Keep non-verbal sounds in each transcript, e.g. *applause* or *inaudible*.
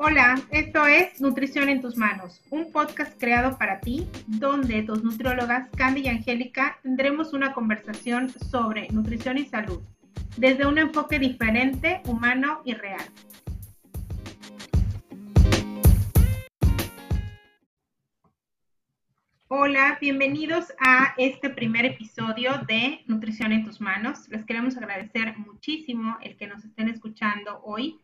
Hola, esto es Nutrición en tus manos, un podcast creado para ti, donde tus nutriólogas Candy y Angélica tendremos una conversación sobre nutrición y salud, desde un enfoque diferente, humano y real. Hola, bienvenidos a este primer episodio de Nutrición en tus manos. Les queremos agradecer muchísimo el que nos estén escuchando hoy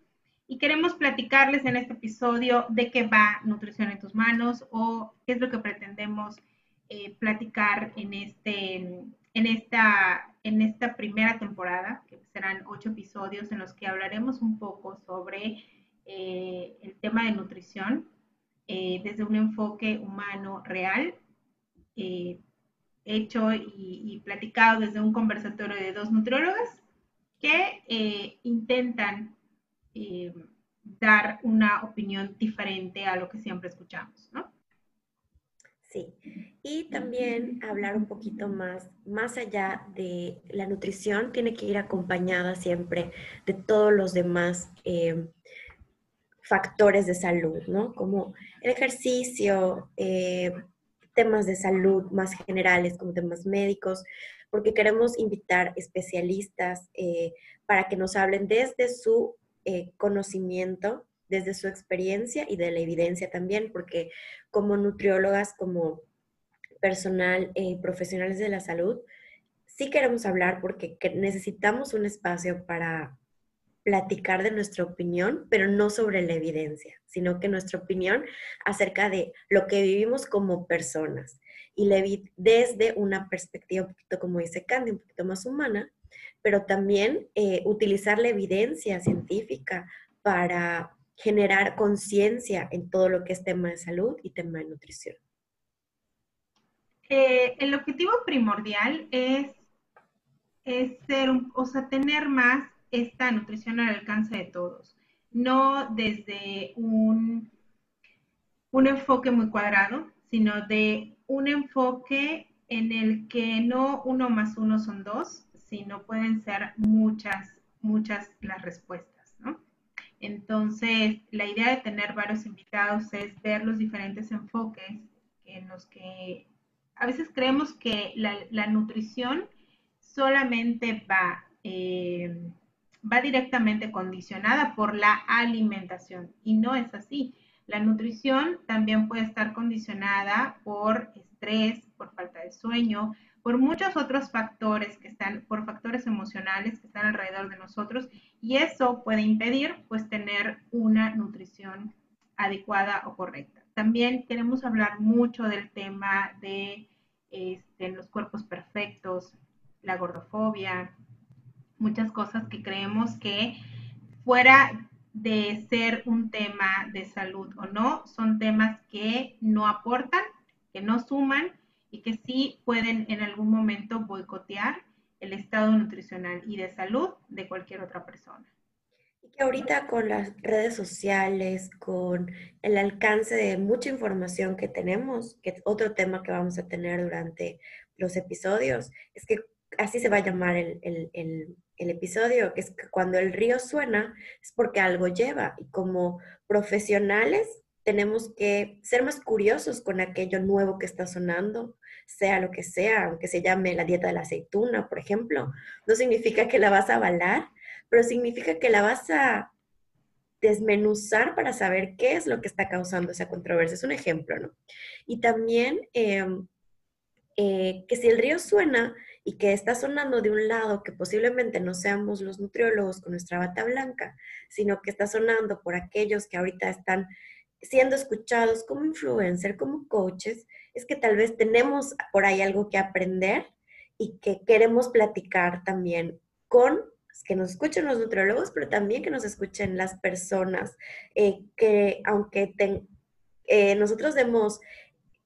y queremos platicarles en este episodio de qué va Nutrición en tus manos o qué es lo que pretendemos eh, platicar en, este, en, esta, en esta primera temporada, que serán ocho episodios en los que hablaremos un poco sobre eh, el tema de nutrición eh, desde un enfoque humano real, hecho y, y, platicado desde un conversatorio de dos nutriólogas que intentan eh, dar una opinión diferente a lo que siempre escuchamos, ¿no? Sí, y también hablar un poquito más, más allá de la nutrición, tiene que ir acompañada siempre de todos los demás eh, factores de salud, ¿no? Como el ejercicio, eh, temas de salud más generales, como temas médicos, porque queremos invitar especialistas para que nos hablen desde su eh, conocimiento desde su experiencia y de la evidencia también, porque como nutriólogas, como personal, eh, profesionales de la salud, sí queremos hablar porque necesitamos un espacio para platicar de nuestra opinión, pero no sobre la evidencia, sino que nuestra opinión acerca de lo que vivimos como personas. Y desde una perspectiva un poquito, como dice Candy, un poquito más humana, pero también eh, utilizar la evidencia científica para generar conciencia en todo lo que es tema de salud y tema de nutrición. Eh, el objetivo primordial es, ser, o sea, tener más esta nutrición al alcance de todos, no desde un, un enfoque muy cuadrado, sino de un enfoque en el que no uno más uno son dos, no pueden ser muchas, muchas las respuestas, ¿no? Entonces, la idea de tener varios invitados es ver los diferentes enfoques en los que a veces creemos que la, nutrición solamente va, eh, va directamente condicionada por la alimentación y no es así. La nutrición también puede estar condicionada por estrés, por falta de sueño, por muchos otros factores que están, por factores emocionales que están alrededor de nosotros y eso puede impedir pues tener una nutrición adecuada o correcta. También queremos hablar mucho del tema de este, los cuerpos perfectos, la gordofobia, muchas cosas que creemos que fuera de ser un tema de salud o no, son temas que no aportan, que no suman y que sí pueden en algún momento boicotear el estado nutricional y de salud de cualquier otra persona. Y que ahorita con las redes sociales, con el alcance de mucha información que tenemos, que es otro tema que vamos a tener durante los episodios, es que así se va a llamar el, el, el, episodio, que es que cuando el río suena es porque algo lleva. Y como profesionales tenemos que ser más curiosos con aquello nuevo que está sonando, sea lo que sea, aunque se llame la dieta de la aceituna, por ejemplo, no significa que la vas a avalar, pero significa que la vas a desmenuzar para saber qué es lo que está causando esa controversia. Es un ejemplo, ¿no? Y también em, eh, que si el río suena y que está sonando de un lado que posiblemente no seamos los nutriólogos con nuestra bata blanca, sino que está sonando por aquellos que ahorita están siendo escuchados como influencer, como coaches, es que tal vez tenemos por ahí algo que aprender y que queremos platicar también con que nos escuchen los nutriólogos, pero también que nos escuchen las personas eh, que aunque eh, nosotros demos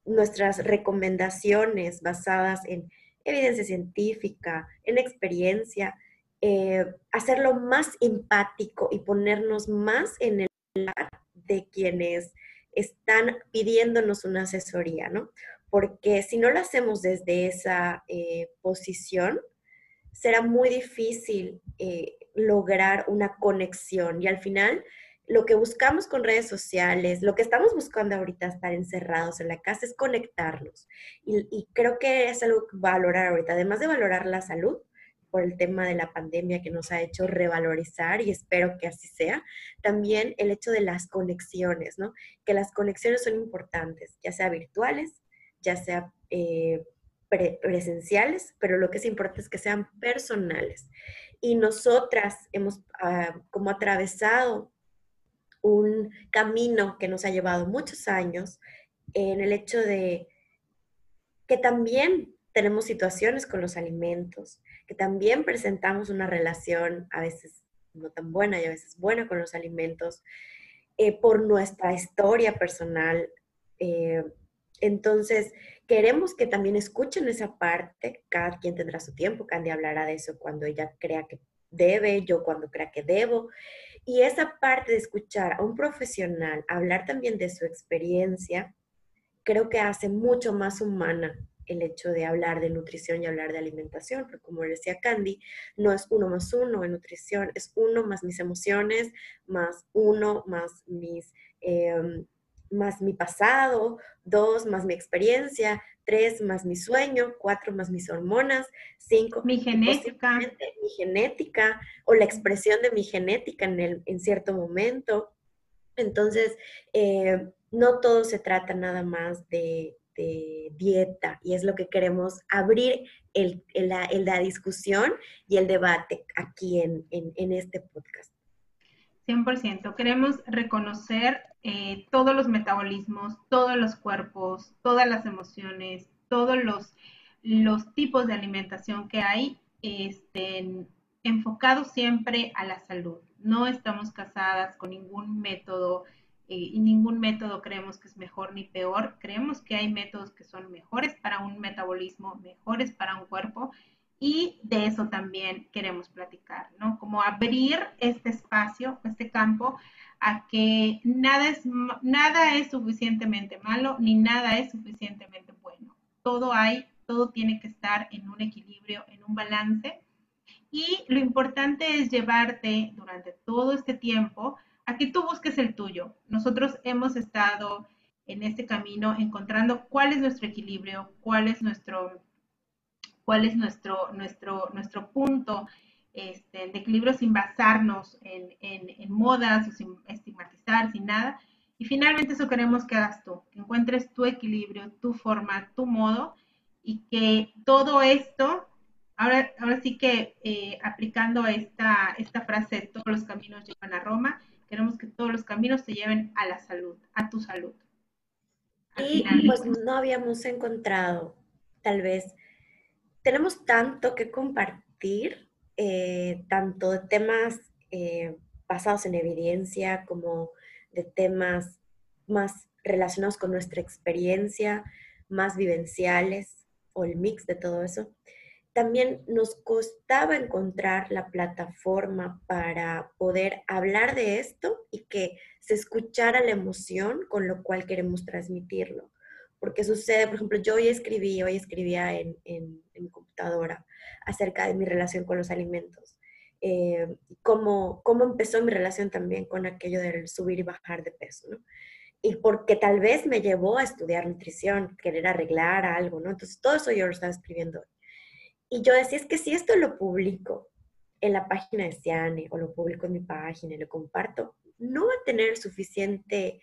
nuestras recomendaciones basadas en evidencia científica, en experiencia, eh, hacerlo más empático y ponernos más en el lugar de quienes están pidiéndonos una asesoría, ¿no? Porque si no lo hacemos desde esa eh, posición, será muy difícil eh, lograr una conexión y al final lo que buscamos con redes sociales, lo que estamos buscando ahorita estar encerrados en la casa es conectarnos. Y, creo que es algo que valorar ahorita, además de valorar la salud por el tema de la pandemia que nos ha hecho revalorizar y espero que así sea, también el hecho de las conexiones, ¿no? Que las conexiones son importantes, ya sea virtuales, ya sea eh, presenciales, pero lo que es importante es que sean personales. Y nosotras hemos ah, como atravesado un camino que nos ha llevado muchos años en el hecho de que también tenemos situaciones con los alimentos, que también presentamos una relación a veces no tan buena y a veces buena con los alimentos, eh, por nuestra historia personal. Eh, entonces, queremos que también escuchen esa parte, cada quien tendrá su tiempo, Candy hablará de eso cuando ella crea que debe, yo cuando crea que debo, y esa parte de escuchar a un profesional hablar también de su experiencia, creo que hace mucho más humana el hecho de hablar de nutrición y hablar de alimentación, porque como decía Candy, no es uno más uno en nutrición, es uno más mis emociones, más uno más mis... Em, más mi pasado, dos más mi experiencia, tres más mi sueño, cuatro más mis hormonas, cinco mi genética, mi genética o la expresión de mi genética en, el, en cierto momento. Entonces, eh, no todo se trata nada más de, dieta y es lo que queremos abrir el, la, discusión y el debate aquí en, en este podcast. 100%. Queremos reconocer eh, todos los metabolismos, todos los cuerpos, todas las emociones, todos los, los tipos de alimentación que hay, estén enfocados siempre a la salud. No estamos casadas con ningún método y ningún método creemos que es mejor ni peor. Creemos que hay métodos que son mejores para un metabolismo, mejores para un cuerpo y de eso también queremos platicar, ¿no? Como abrir este espacio, este campo, a que nada es, nada es suficientemente malo ni nada es suficientemente bueno. Todo hay, todo tiene que estar en un equilibrio, en un balance. Y lo importante es llevarte durante todo este tiempo a tú busques el tuyo. Nosotros hemos estado en este camino encontrando cuál es nuestro equilibrio, cuál es nuestro cuál es nuestro, nuestro, nuestro punto este, de equilibrio sin basarnos en, en, modas o sin estigmatizar, sin nada. Y finalmente eso queremos que hagas tú, que encuentres tu equilibrio, tu forma, tu modo y que todo esto, ahora, ahora sí que eh, aplicando esta, esta frase, todos los caminos llevan a Roma, queremos que todos los caminos te lleven a la salud, a tu salud. y pues no habíamos encontrado tal vez tenemos tanto que compartir, eh, tanto de temas eh, basados en evidencia como de temas más relacionados con nuestra experiencia, más vivenciales o el mix de todo eso. También nos costaba encontrar la plataforma para poder hablar de esto y que se escuchara la emoción con lo cual queremos transmitirlo porque sucede, por ejemplo, yo hoy escribí, hoy escribía en, en, mi computadora acerca de mi relación con los alimentos. Eh, cómo, cómo empezó mi relación también con aquello del subir y bajar de peso, ¿no? Y porque tal vez me llevó a estudiar nutrición, querer arreglar algo, ¿no? Entonces, todo eso yo lo estaba escribiendo. Y yo decía, es que si esto lo publico en la página de Ciane o lo publico en mi página y lo comparto, no va a tener suficiente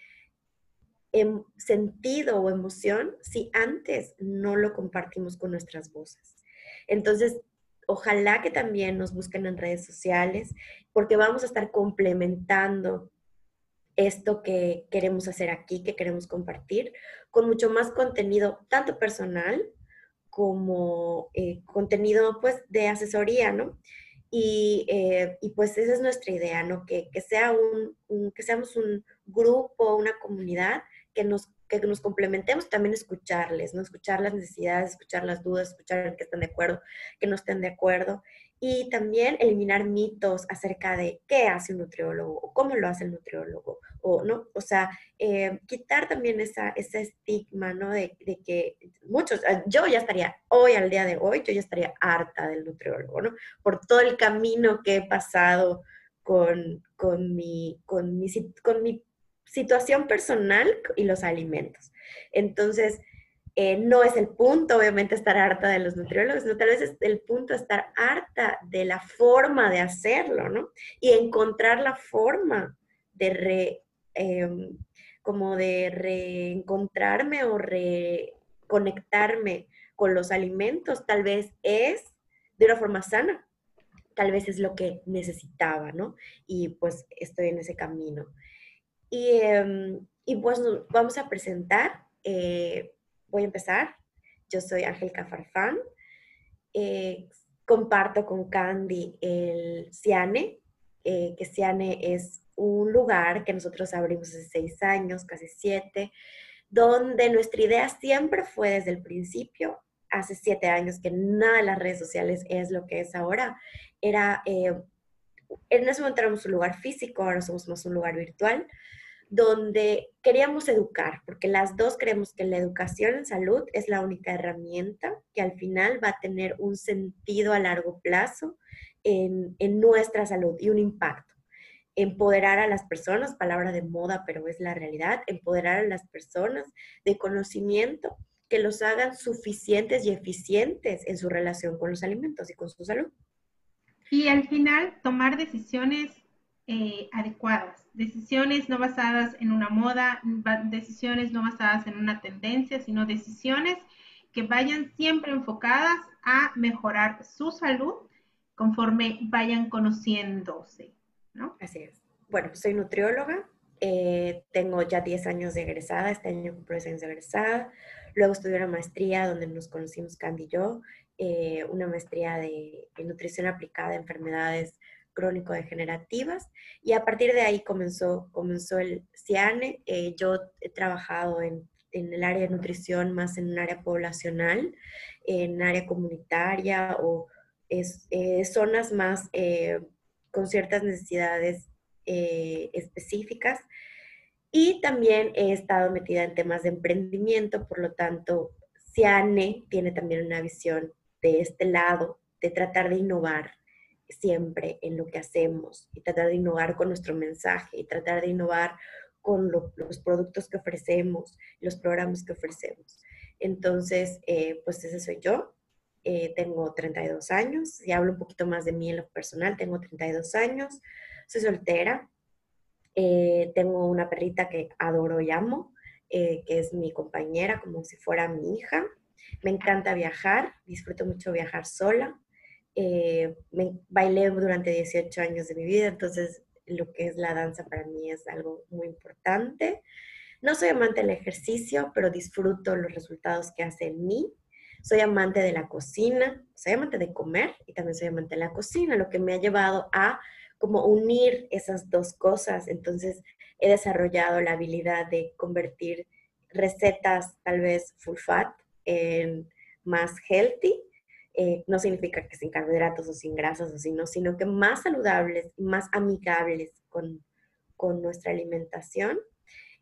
Em, sentido o emoción si antes no lo compartimos con nuestras voces. Entonces, ojalá que también nos busquen en redes sociales porque vamos a estar complementando esto que queremos hacer aquí, que queremos compartir, con mucho más contenido, tanto personal como eh, contenido pues de asesoría, ¿no? Y, eh, y, pues esa es nuestra idea, ¿no? Que, que sea un, que seamos un grupo, una comunidad que nos, que nos complementemos, también escucharles, ¿no? Escuchar las necesidades, escuchar las dudas, escuchar que estén de acuerdo, que no estén de acuerdo. Y también eliminar mitos acerca de qué hace un nutriólogo o cómo lo hace el nutriólogo, o, ¿no? O sea, eh, quitar también esa, ese estigma, ¿no? De, de, que muchos, ah, yo ya estaría, hoy al día de hoy, yo ya estaría harta del nutriólogo, ¿no? Por todo el camino que he pasado con, con, mi, con, mi, con mi situación personal y los alimentos. Entonces, eh, no es el punto, obviamente, estar harta de los nutriólogos, sino tal vez es el punto estar harta de la forma de hacerlo, ¿no? Y encontrar la forma de re, em, como de reencontrarme o reconectarme con los alimentos, tal vez es de una forma sana, tal vez es lo que necesitaba, ¿no? Y pues estoy en ese camino. Y, em, y pues vamos a presentar eh, voy a empezar. Yo soy Ángel Farfán. Eh, comparto con Candy el Ciane, eh, que Ciane es un lugar que nosotros abrimos hace seis años, casi siete, donde nuestra idea siempre fue desde el principio, hace siete años, que nada de las redes sociales es lo que es ahora. Era, eh, en ese momento éramos un lugar físico, ahora somos más un lugar virtual, donde queríamos educar, porque las dos creemos que la educación en salud es la única herramienta que al final va a tener un sentido a largo plazo en, nuestra salud y un impacto. Empoderar a las personas, palabra de moda, pero es la realidad, empoderar a las personas de conocimiento que los hagan suficientes y eficientes en su relación con los alimentos y con su salud. Y al final tomar decisiones eh, adecuadas, decisiones no basadas en una moda, decisiones no basadas en una tendencia, sino decisiones que vayan siempre enfocadas a mejorar su salud conforme vayan conociéndose, ¿no? Así es. Bueno, soy nutrióloga, eh, tengo ya 10 años de egresada, este año cumplo 10 años de egresada, luego estudié una maestría donde nos conocimos Candy y yo, eh, una maestría de, de nutrición aplicada a enfermedades crónico-degenerativas y a partir de ahí comenzó, comenzó el CIANE. Eh, yo he trabajado en, en, el área de nutrición más en un área poblacional, en área comunitaria o es, eh, zonas más eh, con ciertas necesidades específicas. Y también he estado metida en temas de emprendimiento, por lo tanto, CIANE tiene también una visión de este lado, de tratar de innovar siempre en lo que hacemos y tratar de innovar con nuestro mensaje y tratar de innovar con los productos que ofrecemos, los programas que ofrecemos. Entonces, eh, pues ese soy yo. Eh, tengo 32 años y hablo un poquito más de mí en lo personal. Tengo 32 años, soy soltera, eh, tengo una perrita que adoro y amo, que es mi compañera como si fuera mi hija. Me encanta viajar, disfruto mucho viajar sola. Eh, me bailé durante 18 años de mi vida, entonces lo que es la danza para mí es algo muy importante. No soy amante del ejercicio, pero disfruto los resultados que hace en mí. Soy amante de la cocina, soy amante de comer y también soy amante de la cocina, lo que me ha llevado a como unir esas dos cosas. Entonces he desarrollado la habilidad de convertir recetas tal vez full fat en más healthy eh, no significa que sin carbohidratos o sin grasas o sin no, sino que más saludables más amigables con, nuestra alimentación.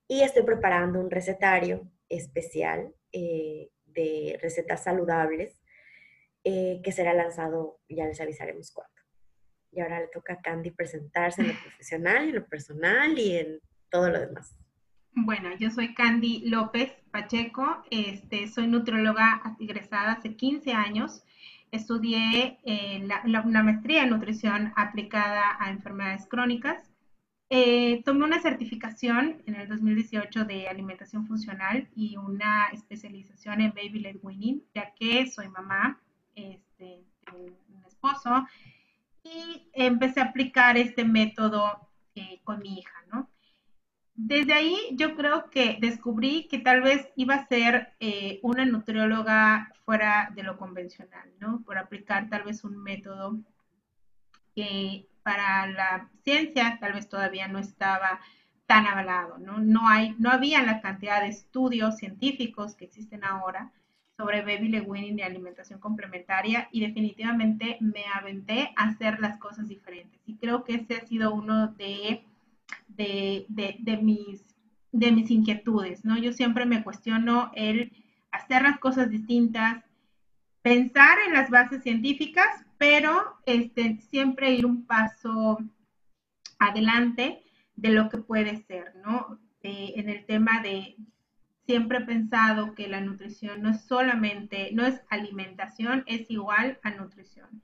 Y estoy preparando un recetario especial eh, de recetas saludables eh, que será lanzado, ya les avisaremos cuándo. Y ahora le toca a Candy presentarse en lo *laughs* profesional, en lo personal y en todo lo demás. Bueno, yo soy Candy López Pacheco, este, soy nutrióloga egresada hace 15 años estudié eh, una maestría en nutrición aplicada a enfermedades crónicas. Eh, tomé una certificación en el 2018 de alimentación funcional y una especialización en baby led weaning, ya que soy mamá, este, un esposo, y empecé a aplicar este método eh, con mi hija, ¿no? Desde ahí yo creo que descubrí que tal vez iba a ser eh, una nutrióloga fuera de lo convencional, ¿no? Por aplicar tal vez un método que para la ciencia tal vez todavía no estaba tan avalado, ¿no? No, hay, no había la cantidad de estudios científicos que existen ahora sobre baby led weaning y alimentación complementaria y definitivamente me aventé a hacer las cosas diferentes. Y creo que ese ha sido uno de de, mis, de mis inquietudes, ¿no? Yo siempre me cuestiono el hacer las cosas distintas, pensar en las bases científicas, pero este, siempre ir un paso adelante de lo que puede ser, ¿no? en el tema de siempre he pensado que la nutrición no es solamente, no es alimentación, es igual a nutrición,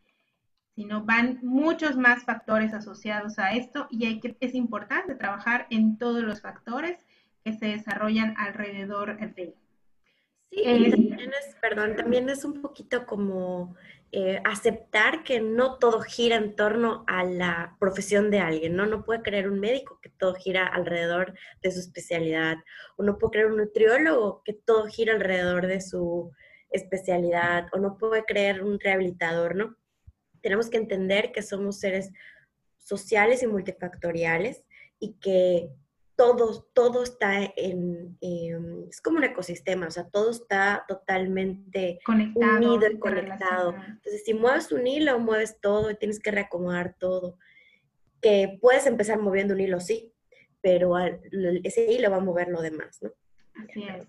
sino van muchos más factores asociados a esto y hay que, es importante trabajar en todos los factores que se desarrollan alrededor de. Sí, eh, también es, perdón, también es un poquito como eh, aceptar que no todo gira en torno a la profesión de alguien, ¿no? No puede creer un médico que todo gira alrededor de su especialidad, o no puede creer un nutriólogo que todo gira alrededor de su especialidad, o no puede creer un rehabilitador, ¿no? Tenemos que entender que somos seres sociales y multifactoriales y que todo, todo está en, es como un ecosistema, o sea, todo está totalmente conectado, unido y conectado. Entonces, si mueves un hilo, mueves todo y tienes que reacomodar todo. Que puedes empezar moviendo un hilo, sí, pero ese hilo va a mover lo demás, ¿no? Así es.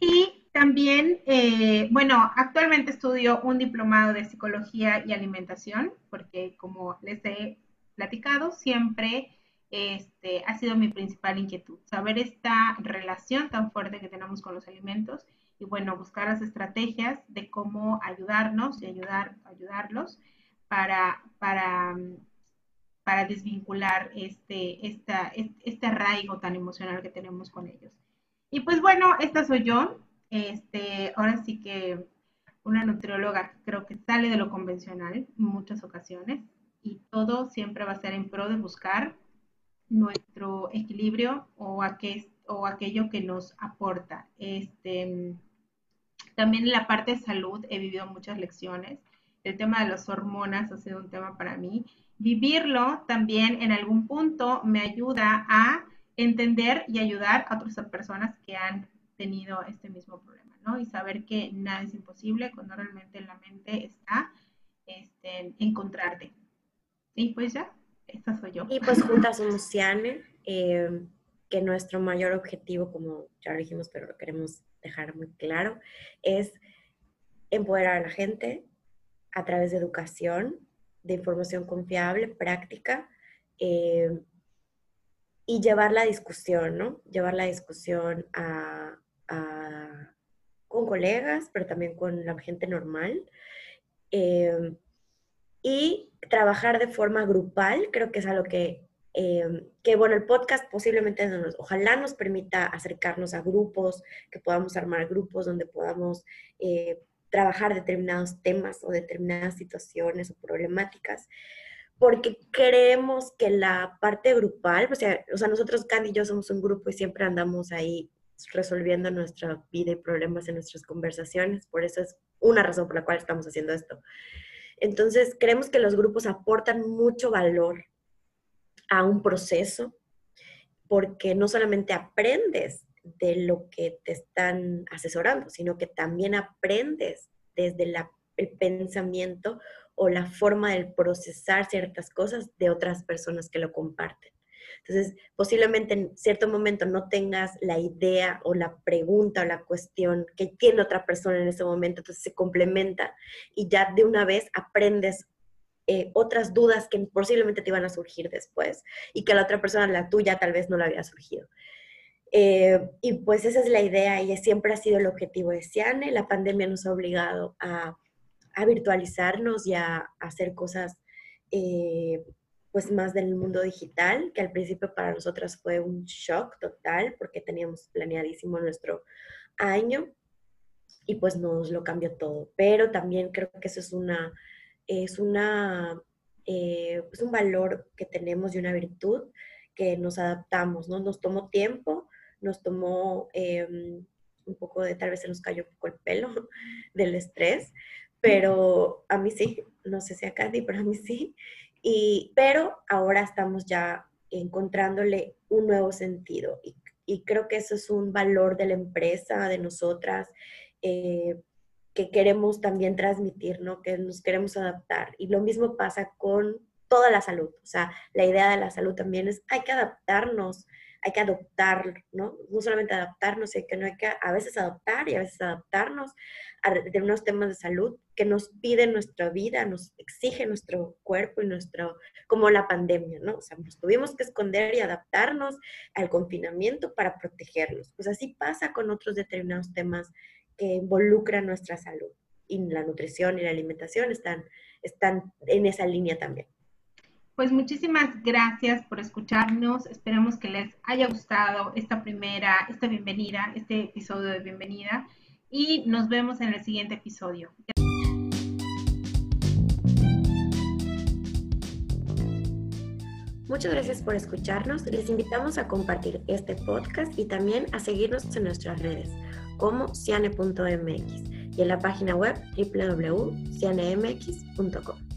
Y también, eh, bueno, actualmente estudio un diplomado de psicología y alimentación, porque como les he platicado, siempre este, ha sido mi principal inquietud, saber esta relación tan fuerte que tenemos con los alimentos y bueno, buscar las estrategias de cómo ayudarnos y ayudar, ayudarlos para, para, para desvincular este, esta, este arraigo tan emocional que tenemos con ellos. Y pues bueno, esta soy yo. Este, ahora sí que una nutrióloga creo que sale de lo convencional en muchas ocasiones y todo siempre va a ser en pro de buscar nuestro equilibrio o, aquello que nos aporta. Este, también en la parte de salud he vivido muchas lecciones. El tema de las hormonas ha sido un tema para mí. Vivirlo también en algún punto me ayuda a entender y ayudar a otras personas que han tenido este mismo problema, ¿no? Y saber que nada es imposible cuando realmente en la mente está este, encontrarte. Y pues ya. Esta soy yo. Y pues juntas somos Ciane, eh, que nuestro mayor objetivo, como ya lo dijimos, pero lo queremos dejar muy claro, es empoderar a la gente a través de educación, de información confiable, práctica, eh, y llevar la discusión, ¿no? Llevar la discusión a, con colegas, pero también con la gente normal. Eh, y trabajar de forma grupal, creo que es algo que, eh, que bueno, el podcast posiblemente nos, ojalá nos permita acercarnos a grupos, que podamos armar grupos donde podamos eh, trabajar determinados temas o determinadas situaciones o problemáticas, porque creemos que la parte grupal, o sea, o sea, nosotros, Candy y yo somos un grupo y siempre andamos ahí resolviendo nuestra vida y problemas en nuestras conversaciones, por eso es una razón por la cual estamos haciendo esto. Entonces, creemos que los grupos aportan mucho valor a un proceso porque no solamente aprendes de lo que te están asesorando, sino que también aprendes desde el pensamiento o la forma de procesar ciertas cosas de otras personas que lo comparten. Entonces, posiblemente en cierto momento no tengas la idea o la pregunta o la cuestión que tiene otra persona en ese momento, entonces se complementa y ya de una vez aprendes eh, otras dudas que posiblemente te iban a surgir después y que la otra persona, la tuya, tal vez no le había surgido. Eh, y pues esa es la idea y siempre ha sido el objetivo de Ciane. La pandemia nos ha obligado a, virtualizarnos y a, a hacer cosas eh, pues más del mundo digital, que al principio para nosotras fue un shock total porque teníamos planeadísimo nuestro año y pues nos lo cambió todo. Pero también creo que eso es una, es una, eh, un valor que tenemos y una virtud que nos adaptamos, ¿no? Nos tomó tiempo, nos tomó em, un poco de, tal vez se nos cayó un poco el pelo *laughs* del estrés, pero a mí sí, no sé si a Candy, pero a mí sí. Y, pero ahora estamos ya encontrándole un nuevo sentido y, creo que eso es un valor de la empresa, de nosotras, eh, que queremos también transmitir, ¿no? Que nos queremos adaptar. Y lo mismo pasa con toda la salud. O sea, la idea de la salud también es, hay que adaptarnos hay que adoptar, ¿no? No solamente adaptarnos, sino hay que a veces adoptar y a veces adaptarnos a unos temas de salud que nos piden nuestra vida, nos exige nuestro cuerpo y nuestro, como la pandemia, ¿no? O sea, nos tuvimos que esconder y adaptarnos al confinamiento para protegernos. Pues así pasa con otros determinados temas que involucran nuestra salud y la nutrición y la alimentación están, están en esa línea también. Pues muchísimas gracias por escucharnos. Esperamos que les haya gustado esta primera, esta bienvenida, este episodio de bienvenida y nos vemos en el siguiente episodio. Muchas gracias por escucharnos. Les invitamos a compartir este podcast y también a seguirnos en nuestras redes como ciane.mx y en la página web www.cianemx.com.